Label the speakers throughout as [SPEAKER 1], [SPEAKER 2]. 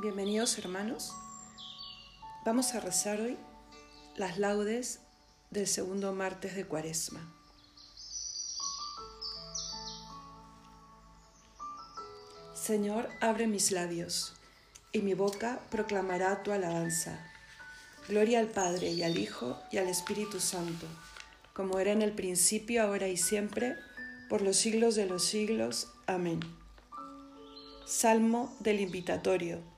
[SPEAKER 1] Bienvenidos hermanos. Vamos a rezar hoy las laudes del segundo martes de Cuaresma. Señor, abre mis labios, y mi boca proclamará tu alabanza. Gloria al Padre y al Hijo y al Espíritu Santo, como era en el principio, ahora y siempre, por los siglos de los siglos. Amén. Salmo del Invitatorio.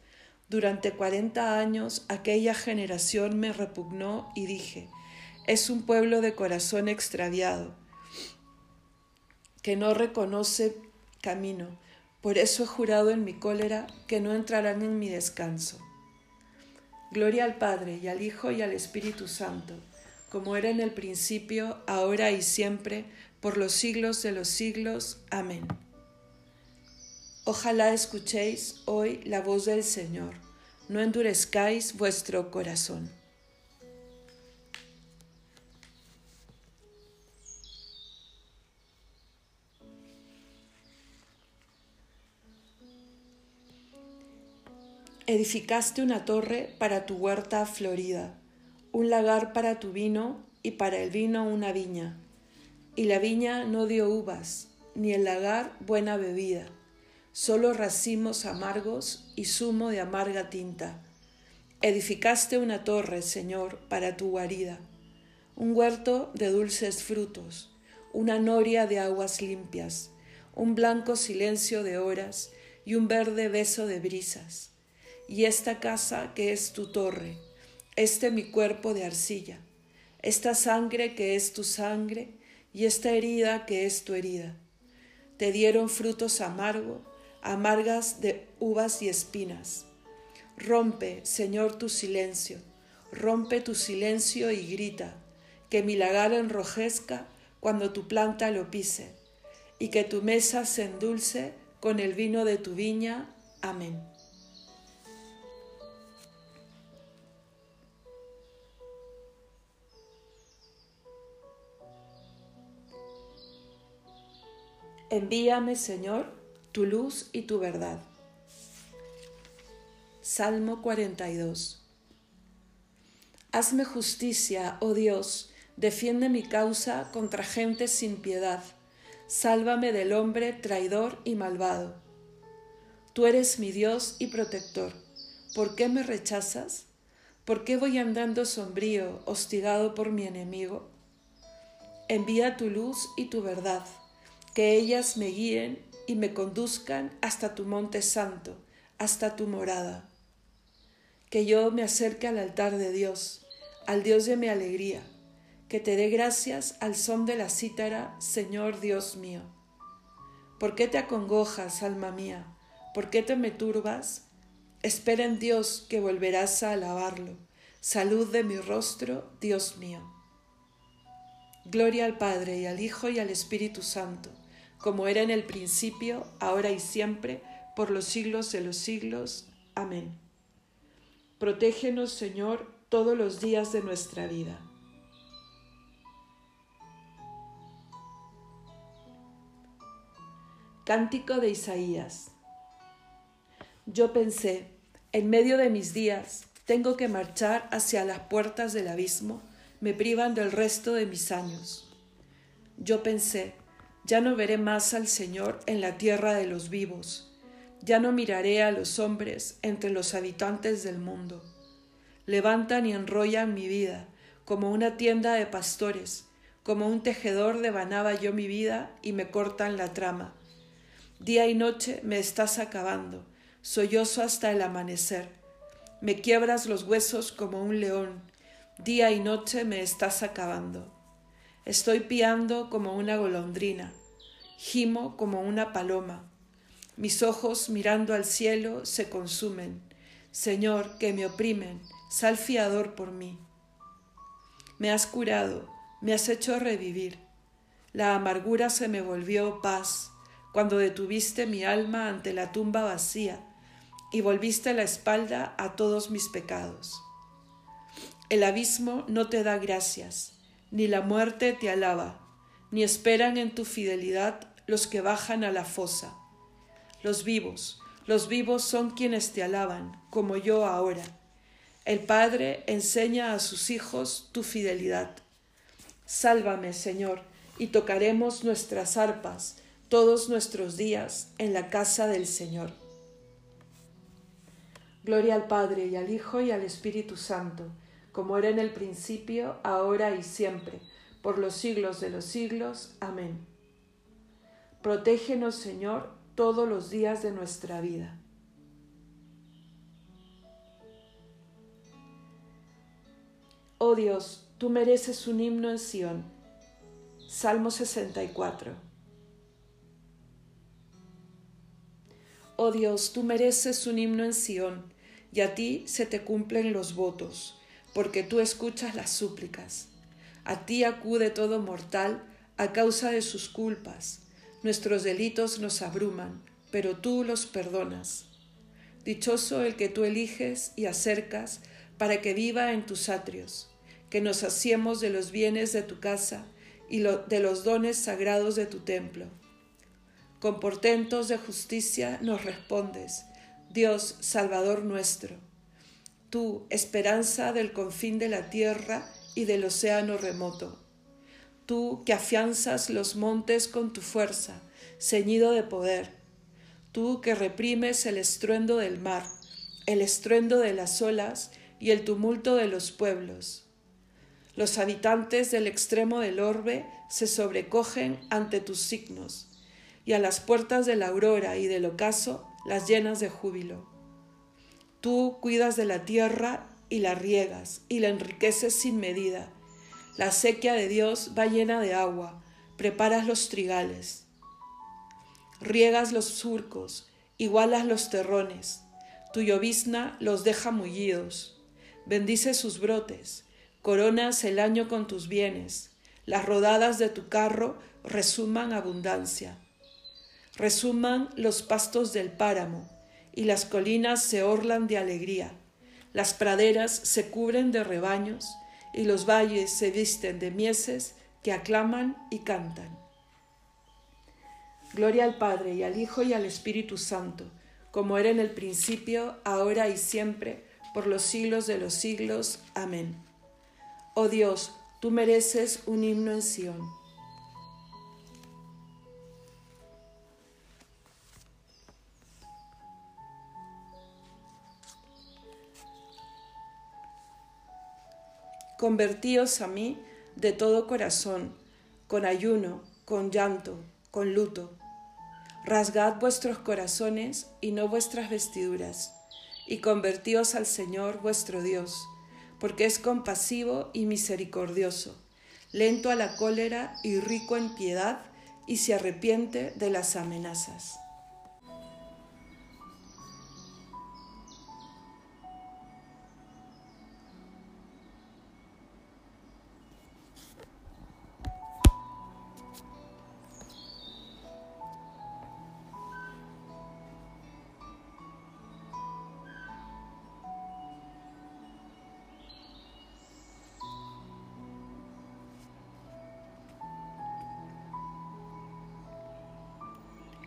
[SPEAKER 1] Durante cuarenta años aquella generación me repugnó y dije, es un pueblo de corazón extraviado, que no reconoce camino. Por eso he jurado en mi cólera que no entrarán en mi descanso. Gloria al Padre y al Hijo y al Espíritu Santo, como era en el principio, ahora y siempre, por los siglos de los siglos. Amén. Ojalá escuchéis hoy la voz del Señor, no endurezcáis vuestro corazón. Edificaste una torre para tu huerta florida, un lagar para tu vino y para el vino una viña. Y la viña no dio uvas, ni el lagar buena bebida solo racimos amargos y zumo de amarga tinta. Edificaste una torre, Señor, para tu guarida, un huerto de dulces frutos, una noria de aguas limpias, un blanco silencio de horas y un verde beso de brisas. Y esta casa que es tu torre, este mi cuerpo de arcilla, esta sangre que es tu sangre y esta herida que es tu herida. Te dieron frutos amargos amargas de uvas y espinas. Rompe, Señor, tu silencio, rompe tu silencio y grita, que mi lagar enrojezca cuando tu planta lo pise, y que tu mesa se endulce con el vino de tu viña. Amén. Envíame, Señor, tu luz y tu verdad. Salmo 42. Hazme justicia, oh Dios, defiende mi causa contra gente sin piedad, sálvame del hombre traidor y malvado. Tú eres mi Dios y protector. ¿Por qué me rechazas? ¿Por qué voy andando sombrío, hostigado por mi enemigo? Envía tu luz y tu verdad, que ellas me guíen y me conduzcan hasta tu monte santo, hasta tu morada. Que yo me acerque al altar de Dios, al Dios de mi alegría, que te dé gracias al son de la cítara, Señor Dios mío. ¿Por qué te acongojas, alma mía? ¿Por qué te me turbas? Espera en Dios que volverás a alabarlo. Salud de mi rostro, Dios mío. Gloria al Padre y al Hijo y al Espíritu Santo como era en el principio, ahora y siempre, por los siglos de los siglos. Amén. Protégenos, Señor, todos los días de nuestra vida. Cántico de Isaías. Yo pensé, en medio de mis días, tengo que marchar hacia las puertas del abismo, me privan del resto de mis años. Yo pensé, ya no veré más al Señor en la tierra de los vivos. Ya no miraré a los hombres entre los habitantes del mundo. Levantan y enrollan mi vida como una tienda de pastores, como un tejedor devanaba yo mi vida y me cortan la trama. Día y noche me estás acabando, sollozo hasta el amanecer. Me quiebras los huesos como un león, día y noche me estás acabando. Estoy piando como una golondrina, gimo como una paloma. Mis ojos mirando al cielo se consumen. Señor, que me oprimen, sal fiador por mí. Me has curado, me has hecho revivir. La amargura se me volvió paz cuando detuviste mi alma ante la tumba vacía y volviste la espalda a todos mis pecados. El abismo no te da gracias, ni la muerte te alaba, ni esperan en tu fidelidad los que bajan a la fosa. Los vivos, los vivos son quienes te alaban, como yo ahora. El Padre enseña a sus hijos tu fidelidad. Sálvame, Señor, y tocaremos nuestras arpas todos nuestros días en la casa del Señor. Gloria al Padre y al Hijo y al Espíritu Santo, como era en el principio, ahora y siempre, por los siglos de los siglos. Amén. Protégenos, Señor, todos los días de nuestra vida. Oh Dios, tú mereces un himno en Sión. Salmo 64. Oh Dios, tú mereces un himno en Sión, y a ti se te cumplen los votos, porque tú escuchas las súplicas. A ti acude todo mortal a causa de sus culpas. Nuestros delitos nos abruman, pero tú los perdonas. Dichoso el que tú eliges y acercas para que viva en tus atrios, que nos hacemos de los bienes de tu casa y de los dones sagrados de tu templo con portentos de justicia nos respondes, Dios Salvador nuestro. Tú, esperanza del confín de la tierra y del océano remoto. Tú que afianzas los montes con tu fuerza, ceñido de poder. Tú que reprimes el estruendo del mar, el estruendo de las olas y el tumulto de los pueblos. Los habitantes del extremo del orbe se sobrecogen ante tus signos y a las puertas de la aurora y del ocaso las llenas de júbilo. Tú cuidas de la tierra y la riegas y la enriqueces sin medida. La sequía de Dios va llena de agua, preparas los trigales. Riegas los surcos, igualas los terrones, tu llovizna los deja mullidos. Bendice sus brotes, coronas el año con tus bienes, las rodadas de tu carro resuman abundancia resuman los pastos del páramo, y las colinas se orlan de alegría, las praderas se cubren de rebaños, y los valles se visten de mieses que aclaman y cantan. Gloria al Padre y al Hijo y al Espíritu Santo, como era en el principio, ahora y siempre, por los siglos de los siglos. Amén. Oh Dios, tú mereces un himno en Sión Convertíos a mí de todo corazón, con ayuno, con llanto, con luto. Rasgad vuestros corazones y no vuestras vestiduras, y convertíos al Señor vuestro Dios, porque es compasivo y misericordioso, lento a la cólera y rico en piedad, y se arrepiente de las amenazas.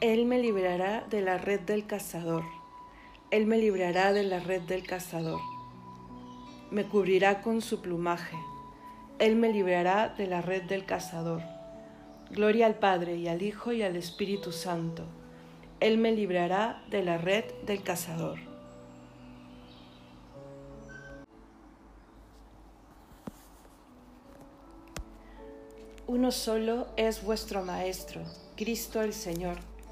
[SPEAKER 1] Él me librará de la red del cazador. Él me librará de la red del cazador. Me cubrirá con su plumaje. Él me librará de la red del cazador. Gloria al Padre y al Hijo y al Espíritu Santo. Él me librará de la red del cazador. Uno solo es vuestro Maestro, Cristo el Señor,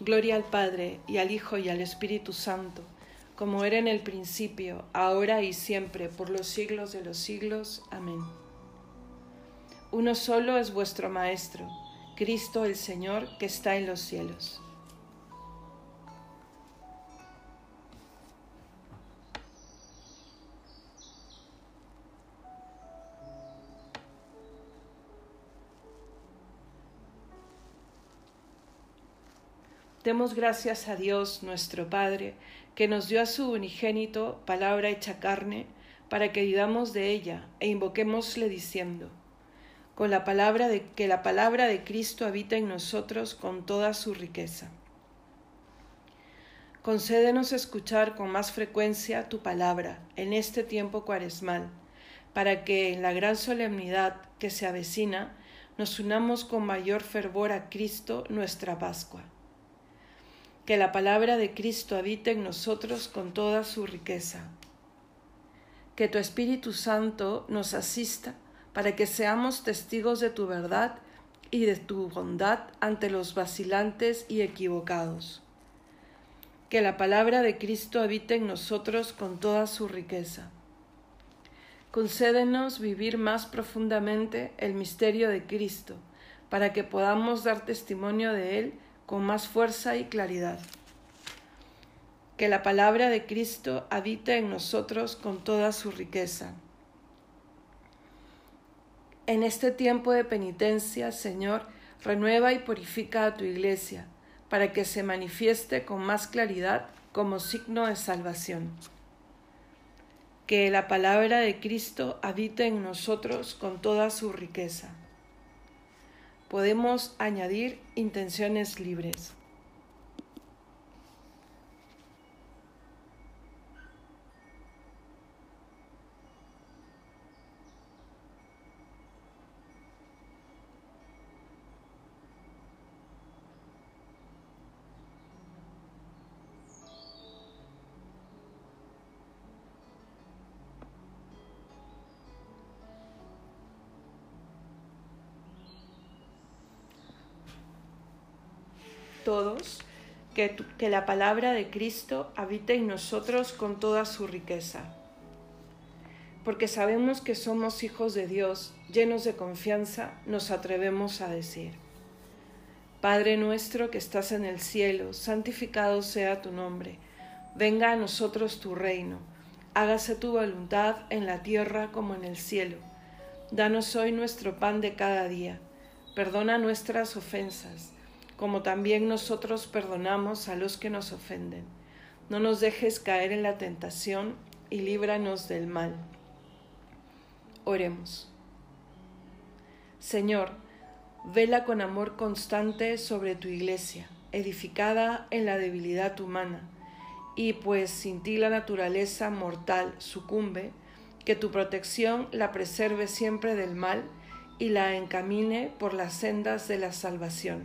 [SPEAKER 1] Gloria al Padre, y al Hijo, y al Espíritu Santo, como era en el principio, ahora y siempre, por los siglos de los siglos. Amén. Uno solo es vuestro Maestro, Cristo el Señor, que está en los cielos. Demos gracias a Dios nuestro Padre, que nos dio a su unigénito, palabra hecha carne, para que vivamos de ella e invoquémosle diciendo, con la palabra de que la palabra de Cristo habita en nosotros con toda su riqueza. Concédenos escuchar con más frecuencia tu palabra en este tiempo cuaresmal, para que en la gran solemnidad que se avecina nos unamos con mayor fervor a Cristo nuestra Pascua que la palabra de Cristo habite en nosotros con toda su riqueza. Que tu Espíritu Santo nos asista para que seamos testigos de tu verdad y de tu bondad ante los vacilantes y equivocados. Que la palabra de Cristo habite en nosotros con toda su riqueza. Concédenos vivir más profundamente el misterio de Cristo, para que podamos dar testimonio de Él con más fuerza y claridad. Que la palabra de Cristo habite en nosotros con toda su riqueza. En este tiempo de penitencia, Señor, renueva y purifica a tu iglesia, para que se manifieste con más claridad como signo de salvación. Que la palabra de Cristo habite en nosotros con toda su riqueza podemos añadir intenciones libres. Todos, que, que la palabra de Cristo habite en nosotros con toda su riqueza. Porque sabemos que somos hijos de Dios, llenos de confianza, nos atrevemos a decir, Padre nuestro que estás en el cielo, santificado sea tu nombre, venga a nosotros tu reino, hágase tu voluntad en la tierra como en el cielo. Danos hoy nuestro pan de cada día, perdona nuestras ofensas como también nosotros perdonamos a los que nos ofenden. No nos dejes caer en la tentación y líbranos del mal. Oremos. Señor, vela con amor constante sobre tu iglesia, edificada en la debilidad humana, y pues sin ti la naturaleza mortal sucumbe, que tu protección la preserve siempre del mal y la encamine por las sendas de la salvación.